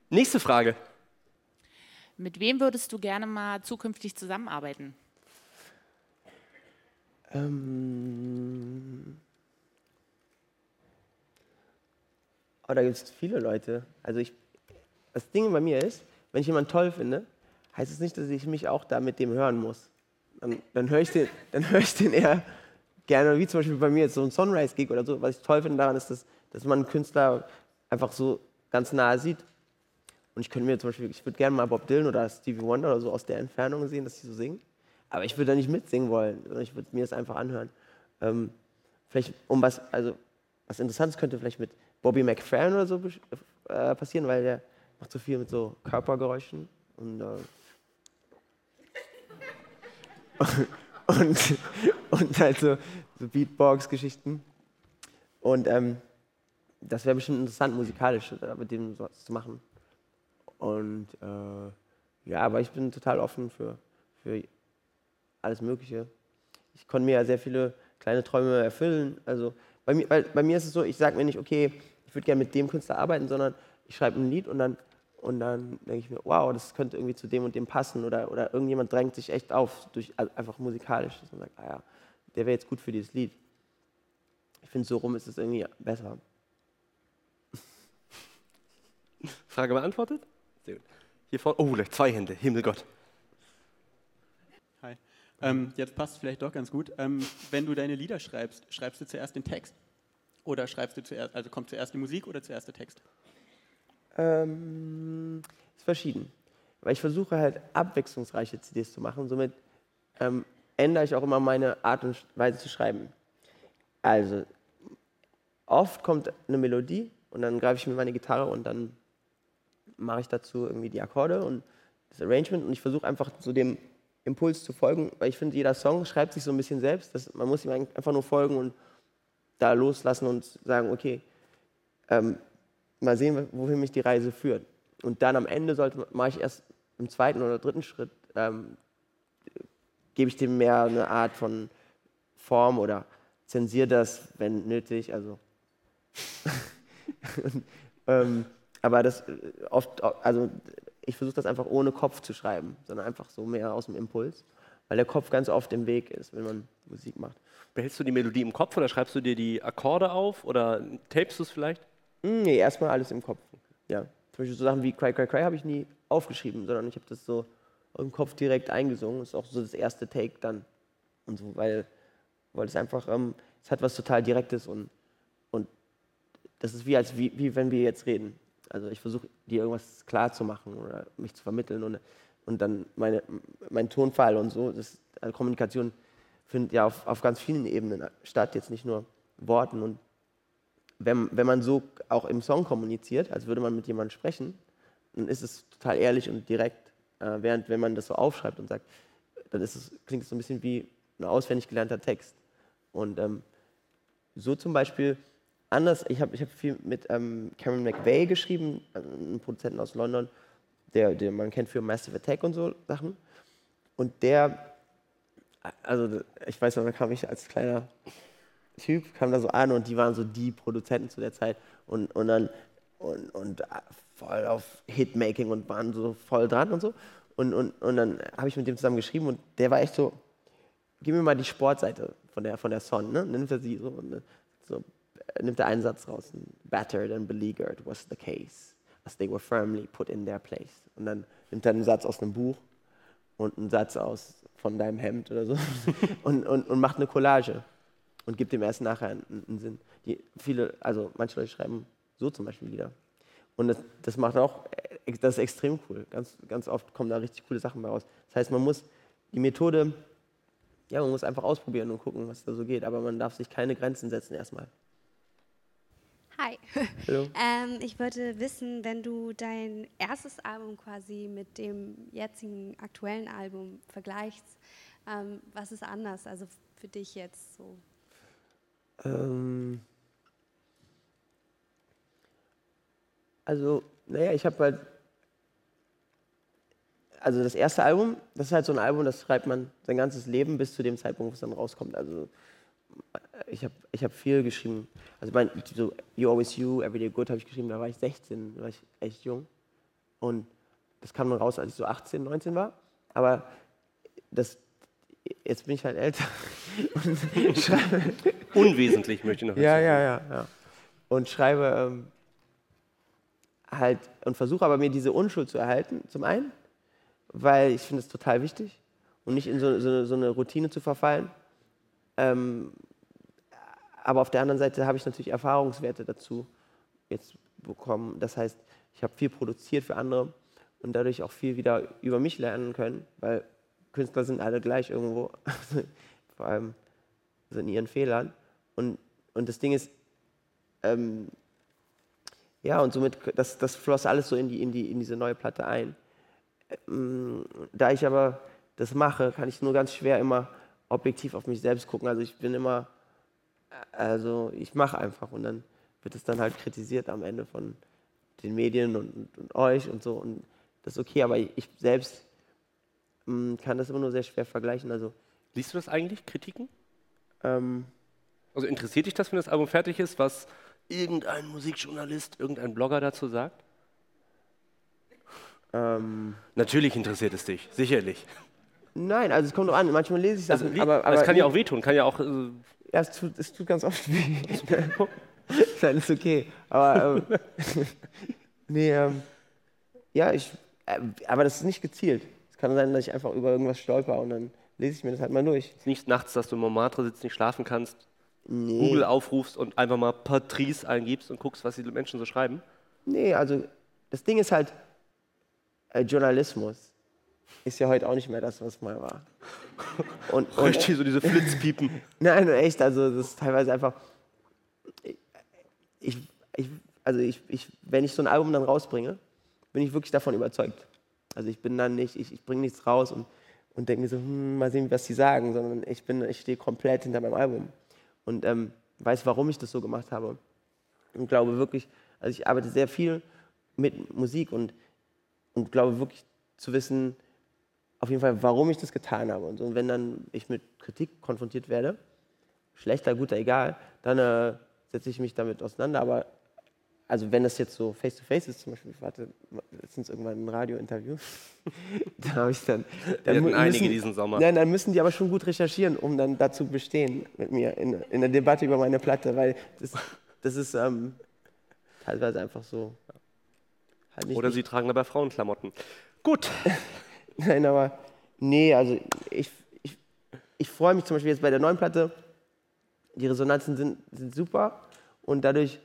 [SPEAKER 2] Nächste Frage.
[SPEAKER 9] Mit wem würdest du gerne mal zukünftig zusammenarbeiten?
[SPEAKER 3] Ähm, oh, da gibt es viele Leute. Also ich, das Ding bei mir ist, wenn ich jemanden toll finde, heißt es nicht, dass ich mich auch da mit dem hören muss. Dann, dann höre ich, den- hör ich den eher gerne, wie zum Beispiel bei mir jetzt so ein Sunrise-Gig oder so. Was ich toll finde daran ist, dass, dass man einen Künstler einfach so ganz nahe sieht. Und ich könnte mir zum Beispiel, ich würde gerne mal Bob Dylan oder Stevie Wonder oder so aus der Entfernung sehen, dass sie so singen. Aber ich würde da nicht mitsingen wollen, sondern ich würde mir das einfach anhören. Ähm, vielleicht um was, also was Interessantes könnte vielleicht mit Bobby McFerrin oder so äh, passieren, weil der macht so viel mit so Körpergeräuschen und, äh, und, und halt so, so Beatbox-Geschichten. Und ähm, das wäre bestimmt interessant, musikalisch mit dem so was zu machen. Und äh, ja, aber ich bin total offen für, für alles Mögliche. Ich konnte mir ja sehr viele kleine Träume erfüllen. Also bei mir, weil, bei mir ist es so, ich sage mir nicht, okay, ich würde gerne mit dem Künstler arbeiten, sondern ich schreibe ein Lied und dann, und dann denke ich mir, wow, das könnte irgendwie zu dem und dem passen. Oder, oder irgendjemand drängt sich echt auf, durch, also einfach musikalisch, man sagt, ah ja, der wäre jetzt gut für dieses Lied. Ich finde, so rum ist es irgendwie besser.
[SPEAKER 2] Frage beantwortet? Sehr gut. Hier vorne, oh, gleich zwei Hände, Himmelgott.
[SPEAKER 10] Hi. Ähm, jetzt passt es vielleicht doch ganz gut. Ähm, wenn du deine Lieder schreibst, schreibst du zuerst den Text? Oder schreibst du zuerst, also kommt zuerst die Musik oder zuerst der Text?
[SPEAKER 3] Ähm, ist verschieden. Weil ich versuche halt abwechslungsreiche CDs zu machen. Somit ähm, ändere ich auch immer meine Art und Weise zu schreiben. Also, oft kommt eine Melodie und dann greife ich mir meine Gitarre und dann mache ich dazu irgendwie die Akkorde und das Arrangement und ich versuche einfach so dem Impuls zu folgen, weil ich finde, jeder Song schreibt sich so ein bisschen selbst. Das, man muss ihm einfach nur folgen und da loslassen und sagen, okay, ähm, mal sehen, wohin mich die Reise führt. Und dann am Ende sollte mache ich erst im zweiten oder dritten Schritt ähm, gebe ich dem mehr eine Art von Form oder zensiere das, wenn nötig. Also Und, ähm, aber das äh, oft, also ich versuche das einfach ohne Kopf zu schreiben, sondern einfach so mehr aus dem Impuls, weil der Kopf ganz oft im Weg ist, wenn man Musik macht.
[SPEAKER 2] Behältst du die Melodie im Kopf oder schreibst du dir die Akkorde auf oder tapest du es vielleicht?
[SPEAKER 3] Hm, Nee, erstmal alles im Kopf. Ja. Zum Beispiel so Sachen wie Cry Cry Cry habe ich nie aufgeschrieben, sondern ich habe das so im Kopf direkt eingesungen. Das ist auch so das erste Take dann. Und so, weil, weil es einfach, ähm, es hat was total Direktes und, und das ist wie, als wie, wie wenn wir jetzt reden. Also ich versuche dir irgendwas klar zu machen oder mich zu vermitteln und, und dann meine, mein Tonfall und so, das, also Kommunikation findet ja auf, auf ganz vielen Ebenen statt, jetzt nicht nur Worten und wenn, wenn man so auch im Song kommuniziert, als würde man mit jemandem sprechen, dann ist es total ehrlich und direkt. Äh, während wenn man das so aufschreibt und sagt, dann ist es, klingt es so ein bisschen wie ein auswendig gelernter Text. Und ähm, so zum Beispiel anders, ich habe ich hab viel mit ähm, Cameron McVeigh geschrieben, einem Produzenten aus London, der, der man kennt für Massive Attack und so Sachen. Und der, also ich weiß noch, da kam ich als kleiner Typ, kam da so an und die waren so die Produzenten zu der Zeit und, und dann und, und voll auf Hitmaking und waren so voll dran und so. Und, und, und dann habe ich mit dem zusammen geschrieben und der war echt so, gib mir mal die Sportseite von der, von der Son. Ne? Nimmt er sie so, und, so nimmt er einen Satz raus. Battered and beleaguered was the case, as they were firmly put in their place. Und dann nimmt er einen Satz aus einem Buch und einen Satz aus von deinem Hemd oder so und, und, und macht eine Collage und gibt dem erst nachher einen, einen Sinn. Die, viele, also manche Leute schreiben so zum Beispiel Lieder. Und das, das macht auch, das ist extrem cool. Ganz, ganz oft kommen da richtig coole Sachen bei raus. Das heißt, man muss die Methode, ja, man muss einfach ausprobieren und gucken, was da so geht. Aber man darf sich keine Grenzen setzen erstmal.
[SPEAKER 11] Hi.
[SPEAKER 3] Hallo.
[SPEAKER 11] Ähm, ich wollte wissen, wenn du dein erstes Album quasi mit dem jetzigen aktuellen Album vergleichst, ähm, was ist anders? Also für dich jetzt so.
[SPEAKER 3] Ähm also, naja, ich habe halt. Also, das erste Album, das ist halt so ein Album, das schreibt man sein ganzes Leben bis zu dem Zeitpunkt, wo es dann rauskommt. Also, ich habe ich hab viel geschrieben. Also, mein, so You Always You, Everyday Good habe ich geschrieben, da war ich 16, da war ich echt jung. Und das kam dann raus, als ich so 18, 19 war. Aber das, jetzt bin ich halt älter. Und schreibe,
[SPEAKER 2] Unwesentlich möchte ich noch
[SPEAKER 3] ja, ja, ja, ja. Und schreibe ähm, halt und versuche aber mir diese Unschuld zu erhalten, zum einen, weil ich finde es total wichtig und nicht in so, so, so eine Routine zu verfallen. Ähm, aber auf der anderen Seite habe ich natürlich Erfahrungswerte dazu jetzt bekommen. Das heißt, ich habe viel produziert für andere und dadurch auch viel wieder über mich lernen können, weil Künstler sind alle gleich irgendwo, vor allem so in ihren Fehlern. Und und das Ding ist, ähm, ja, und somit, das, das floss alles so in, die, in, die, in diese neue Platte ein. Ähm, da ich aber das mache, kann ich nur ganz schwer immer objektiv auf mich selbst gucken. Also ich bin immer, also ich mache einfach und dann wird es dann halt kritisiert am Ende von den Medien und, und, und euch und so und das ist okay, aber ich selbst mh, kann das immer nur sehr schwer vergleichen. Also
[SPEAKER 2] Liest du das eigentlich, Kritiken?
[SPEAKER 3] ähm,
[SPEAKER 2] Also interessiert dich das, wenn das Album fertig ist, was irgendein Musikjournalist, irgendein Blogger dazu sagt?
[SPEAKER 3] ähm,
[SPEAKER 2] Natürlich interessiert es dich, sicherlich.
[SPEAKER 3] Nein, also es kommt doch an. Manchmal lese ich Sachen,
[SPEAKER 2] Also, wie-
[SPEAKER 3] aber, aber
[SPEAKER 2] es kann ja auch wehtun, kann ja auch. Äh,
[SPEAKER 3] Ja, es tut, es tut ganz oft weh. Nein, ist okay. Aber, ähm, nee, ähm, ja, ich, äh, aber das ist nicht gezielt. Es kann sein, dass ich einfach über irgendwas stolper und dann lese ich mir das halt mal durch.
[SPEAKER 2] ist nicht nachts, dass du im Montmartre sitzt, nicht schlafen kannst,
[SPEAKER 3] Nee,
[SPEAKER 2] Google aufrufst und einfach mal Patrice eingibst und guckst, was die Menschen so schreiben.
[SPEAKER 3] nee, also das Ding ist halt, äh, Journalismus ist ja heute auch nicht mehr das, was mal war. Und, und,
[SPEAKER 2] Richtig, so diese Flitzpiepen.
[SPEAKER 3] Nein, echt, also das ist teilweise einfach. Ich, ich, also ich, ich, wenn ich so ein Album dann rausbringe, bin ich wirklich davon überzeugt. Also ich bin dann nicht, ich, ich bringe nichts raus und, und denke mir so, hm, mal sehen, was die sagen, sondern ich bin, ich stehe komplett hinter meinem Album und ähm, weiß, warum ich das so gemacht habe. Und glaube wirklich, also ich arbeite sehr viel mit Musik und, und glaube wirklich zu wissen, auf jeden Fall, warum ich das getan habe. Und, so. und wenn dann ich mit Kritik konfrontiert werde, schlechter, guter, egal, dann äh, setze ich mich damit auseinander. Aber also wenn das jetzt so face-to-face ist, zum Beispiel, ich hatte letztens irgendwann ein Radiointerview, da habe ich dann... dann
[SPEAKER 2] hatten
[SPEAKER 3] mu-
[SPEAKER 2] einige diesen Sommer.
[SPEAKER 3] Nein, dann müssen die aber schon gut recherchieren, um dann dazu bestehen mit mir in, in der Debatte über meine Platte, weil das, das ist ähm, teilweise einfach so... Halt
[SPEAKER 2] Oder
[SPEAKER 3] nicht,
[SPEAKER 2] sie tragen dabei Frauenklamotten. Gut.
[SPEAKER 3] Nein, aber nee, also ich, ich, ich freue mich zum Beispiel jetzt bei der neuen Platte. Die Resonanzen sind, sind super und dadurch,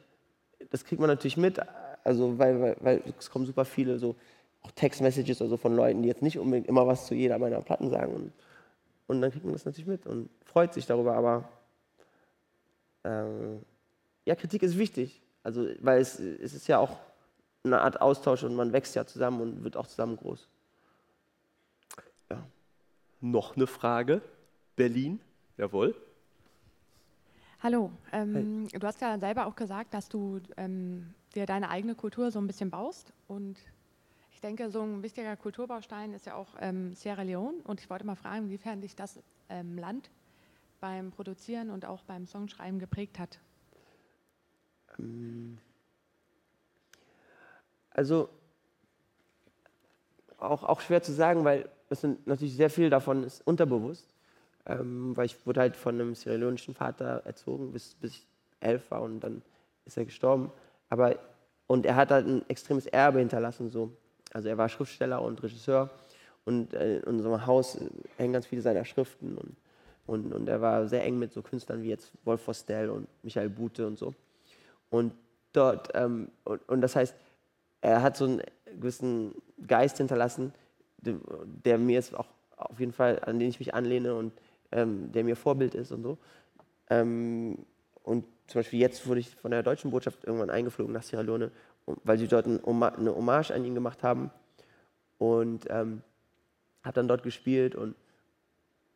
[SPEAKER 3] das kriegt man natürlich mit, also weil, weil, weil es kommen super viele so auch Text-Messages also von Leuten, die jetzt nicht unbedingt immer was zu jeder meiner Platten sagen und, und dann kriegt man das natürlich mit und freut sich darüber, aber ähm, ja, Kritik ist wichtig, also weil es, es ist ja auch eine Art Austausch und man wächst ja zusammen und wird auch zusammen groß.
[SPEAKER 2] Noch eine Frage. Berlin. Jawohl.
[SPEAKER 12] Hallo, ähm, du hast ja selber auch gesagt, dass du ähm, dir deine eigene Kultur so ein bisschen baust und ich denke, so ein wichtiger Kulturbaustein ist ja auch ähm, Sierra Leone und ich wollte mal fragen, inwiefern dich das ähm, Land beim Produzieren und auch beim Songschreiben geprägt hat.
[SPEAKER 3] Ähm, Also auch, auch schwer zu sagen, weil es sind natürlich sehr viel davon ist unterbewusst. Ähm, weil ich wurde halt von einem sierra-leonischen Vater erzogen, bis, bis ich elf war und dann ist er gestorben. Aber, und er hat halt ein extremes Erbe hinterlassen. So. Also er war Schriftsteller und Regisseur und äh, in unserem Haus hängen ganz viele seiner Schriften und, und, und er war sehr eng mit so Künstlern wie jetzt Wolf Vostell und Michael Bute und so. Und dort, ähm, und, und das heißt, er hat so einen gewissen Geist hinterlassen, der, mir jetzt auch auf jeden Fall, an den ich mich anlehne und ähm, der mir Vorbild ist und so. Ähm, und zum Beispiel jetzt wurde ich von der deutschen Botschaft irgendwann eingeflogen nach Sierra Leone, weil sie dort eine Hommage an ihn gemacht haben. Und ähm, habe dann dort gespielt und,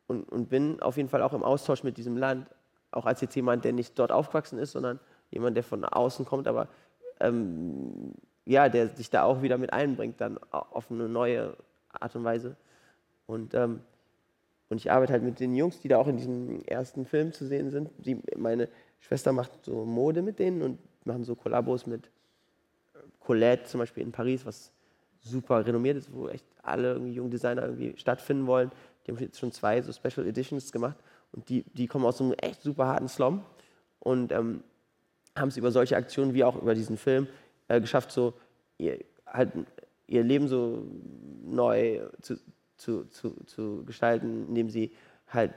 [SPEAKER 3] und, und bin auf jeden Fall auch im Austausch mit diesem Land, auch als jetzt jemand, der nicht dort aufgewachsen ist, sondern jemand, der von außen kommt, aber ähm, ja, der sich da auch wieder mit einbringt, dann auf eine neue Art und Weise. Und, ähm, und ich arbeite halt mit den Jungs, die da auch in diesem ersten Film zu sehen sind. Die, meine Schwester macht so Mode mit denen und machen so Kollabos mit Colette zum Beispiel in Paris, was super renommiert ist, wo echt alle irgendwie jungen Designer irgendwie stattfinden wollen. Die haben jetzt schon zwei so Special Editions gemacht und die, die kommen aus so einem echt super harten Slum und ähm, haben es über solche Aktionen wie auch über diesen Film äh, geschafft, so ihr, halt, ihr Leben so neu zu, zu, zu, zu gestalten, indem sie halt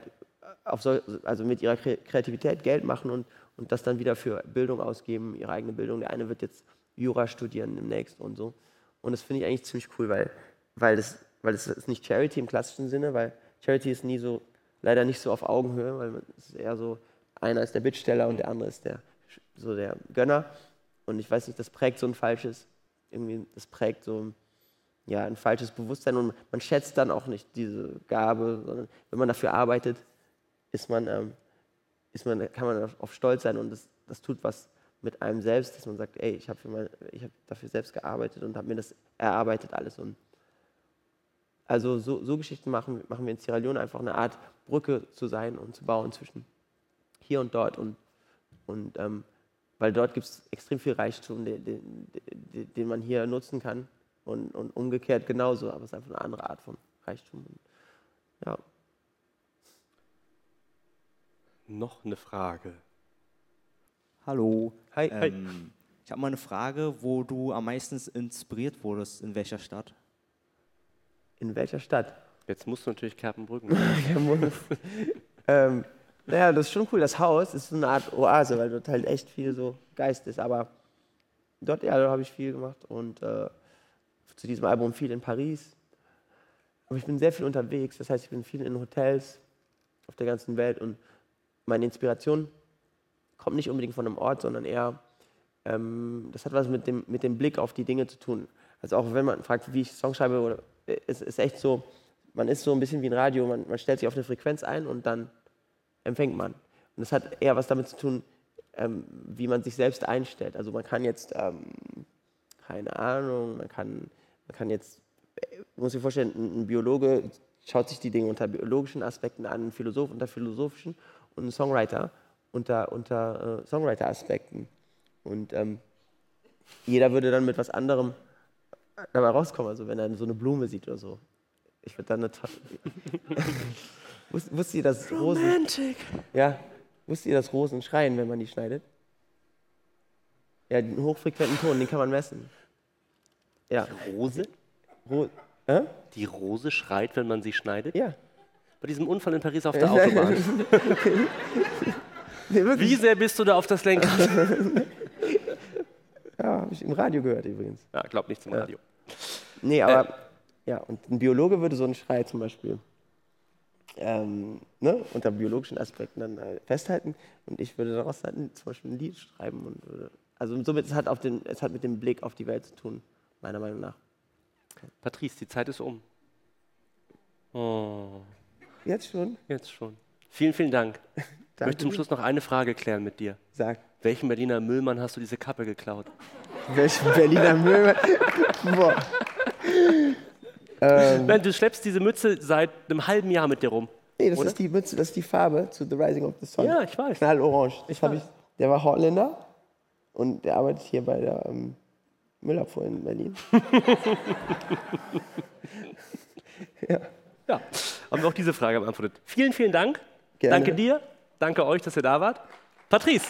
[SPEAKER 3] auf so, also mit ihrer Kre- Kreativität Geld machen und, und das dann wieder für Bildung ausgeben, ihre eigene Bildung. Der eine wird jetzt Jura studieren demnächst und so. Und das finde ich eigentlich ziemlich cool, weil, weil, das, weil das ist nicht Charity im klassischen Sinne, weil Charity ist nie so, leider nicht so auf Augenhöhe, weil es ist eher so, einer ist der Bittsteller und der andere ist der, so der Gönner. Und ich weiß nicht, das prägt so ein falsches, irgendwie, das prägt so ja, ein falsches Bewusstsein und man schätzt dann auch nicht diese Gabe, sondern wenn man dafür arbeitet, ist man, ähm, ist man, kann man auf stolz sein und das, das tut was mit einem selbst, dass man sagt, ey, ich habe hab dafür selbst gearbeitet und habe mir das erarbeitet alles. Und also so, so, Geschichten machen, machen wir in Sierra Leone einfach eine Art Brücke zu sein und zu bauen zwischen hier und dort. Und, und ähm, weil dort gibt es extrem viel Reichtum, den, den, den, man hier nutzen kann. Und, und umgekehrt genauso, aber es ist einfach eine andere Art von Reichtum. Und, ja.
[SPEAKER 2] Noch eine Frage.
[SPEAKER 13] Hallo.
[SPEAKER 3] Hi.
[SPEAKER 13] Ähm, ich habe mal eine Frage, wo du am meisten inspiriert wurdest, in welcher Stadt?
[SPEAKER 3] In welcher Stadt?
[SPEAKER 2] Jetzt musst du natürlich Kerpenbrücken.
[SPEAKER 3] ähm, naja, das ist schon cool. Das Haus ist so eine Art Oase, weil dort halt echt viel so Geist ist. Aber dort, ja, da habe ich viel gemacht. Und äh, zu diesem Album viel in Paris. Aber ich bin sehr viel unterwegs. Das heißt, ich bin viel in Hotels auf der ganzen Welt. Und meine Inspiration kommt nicht unbedingt von einem Ort, sondern eher, ähm, das hat was mit dem, mit dem Blick auf die Dinge zu tun. Also auch wenn man fragt, wie ich Songs schreibe, oder, es ist echt so, man ist so ein bisschen wie ein Radio, man, man stellt sich auf eine Frequenz ein und dann empfängt man. Und das hat eher was damit zu tun, ähm, wie man sich selbst einstellt. Also man kann jetzt, ähm, keine Ahnung, man kann, man kann jetzt, äh, muss sich vorstellen, ein Biologe schaut sich die Dinge unter biologischen Aspekten an, ein Philosoph unter philosophischen und ein Songwriter unter, unter äh, Songwriter-Aspekten. Und ähm, jeder würde dann mit was anderem dabei rauskommen. Also wenn er so eine Blume sieht oder so. Ich würde dann eine tolle. Wusst, ihr, dass Rosen.
[SPEAKER 2] Romantic.
[SPEAKER 3] Ja. Wusstet ihr, dass Rosen schreien, wenn man die schneidet? Ja, den hochfrequenten Ton, den kann man messen. Ja.
[SPEAKER 2] Die Rose?
[SPEAKER 3] Ro äh?
[SPEAKER 2] Die Rose schreit, wenn man sie schneidet?
[SPEAKER 3] Ja.
[SPEAKER 2] Bei diesem Unfall in Paris auf der Autobahn.
[SPEAKER 3] nee,
[SPEAKER 2] Wie sehr bist du da auf das Lenkrad?
[SPEAKER 3] ja, habe ich im Radio gehört übrigens.
[SPEAKER 2] Ja, glaub nicht zum Radio.
[SPEAKER 3] Nee, aber äh. ja, und ein Biologe würde so einen Schrei zum Beispiel ähm, ne, unter biologischen Aspekten dann festhalten und ich würde daraus dann zum Beispiel ein Lied schreiben und würde, also somit es hat auf den, es hat mit dem Blick auf die Welt zu tun, meiner Meinung nach.
[SPEAKER 2] Patrice, die Zeit ist um. Oh.
[SPEAKER 3] Jetzt schon?
[SPEAKER 2] Jetzt schon. Vielen, vielen Dank. Ich möchte zum Schluss noch eine Frage klären mit dir.
[SPEAKER 3] Sag.
[SPEAKER 2] Welchem Berliner Müllmann hast du diese Kappe geklaut?
[SPEAKER 3] Welchen Berliner Müllmann? Boah.
[SPEAKER 2] Ähm, Nein, du schleppst diese Mütze seit einem halben Jahr mit dir rum.
[SPEAKER 3] Nee, das
[SPEAKER 2] oder?
[SPEAKER 3] ist die Mütze, das ist die Farbe zu The Rising of the Sun.
[SPEAKER 2] Ja, ich weiß.
[SPEAKER 3] Knallorange. Das
[SPEAKER 2] Ich
[SPEAKER 3] ich, der war Holländer und der arbeitet hier bei der ähm, Müllabfuhr in Berlin. ja.
[SPEAKER 2] Ja, haben wir auch diese Frage beantwortet. Vielen, vielen Dank.
[SPEAKER 3] Gerne.
[SPEAKER 2] Danke dir. Danke euch, dass ihr da wart. Patrice.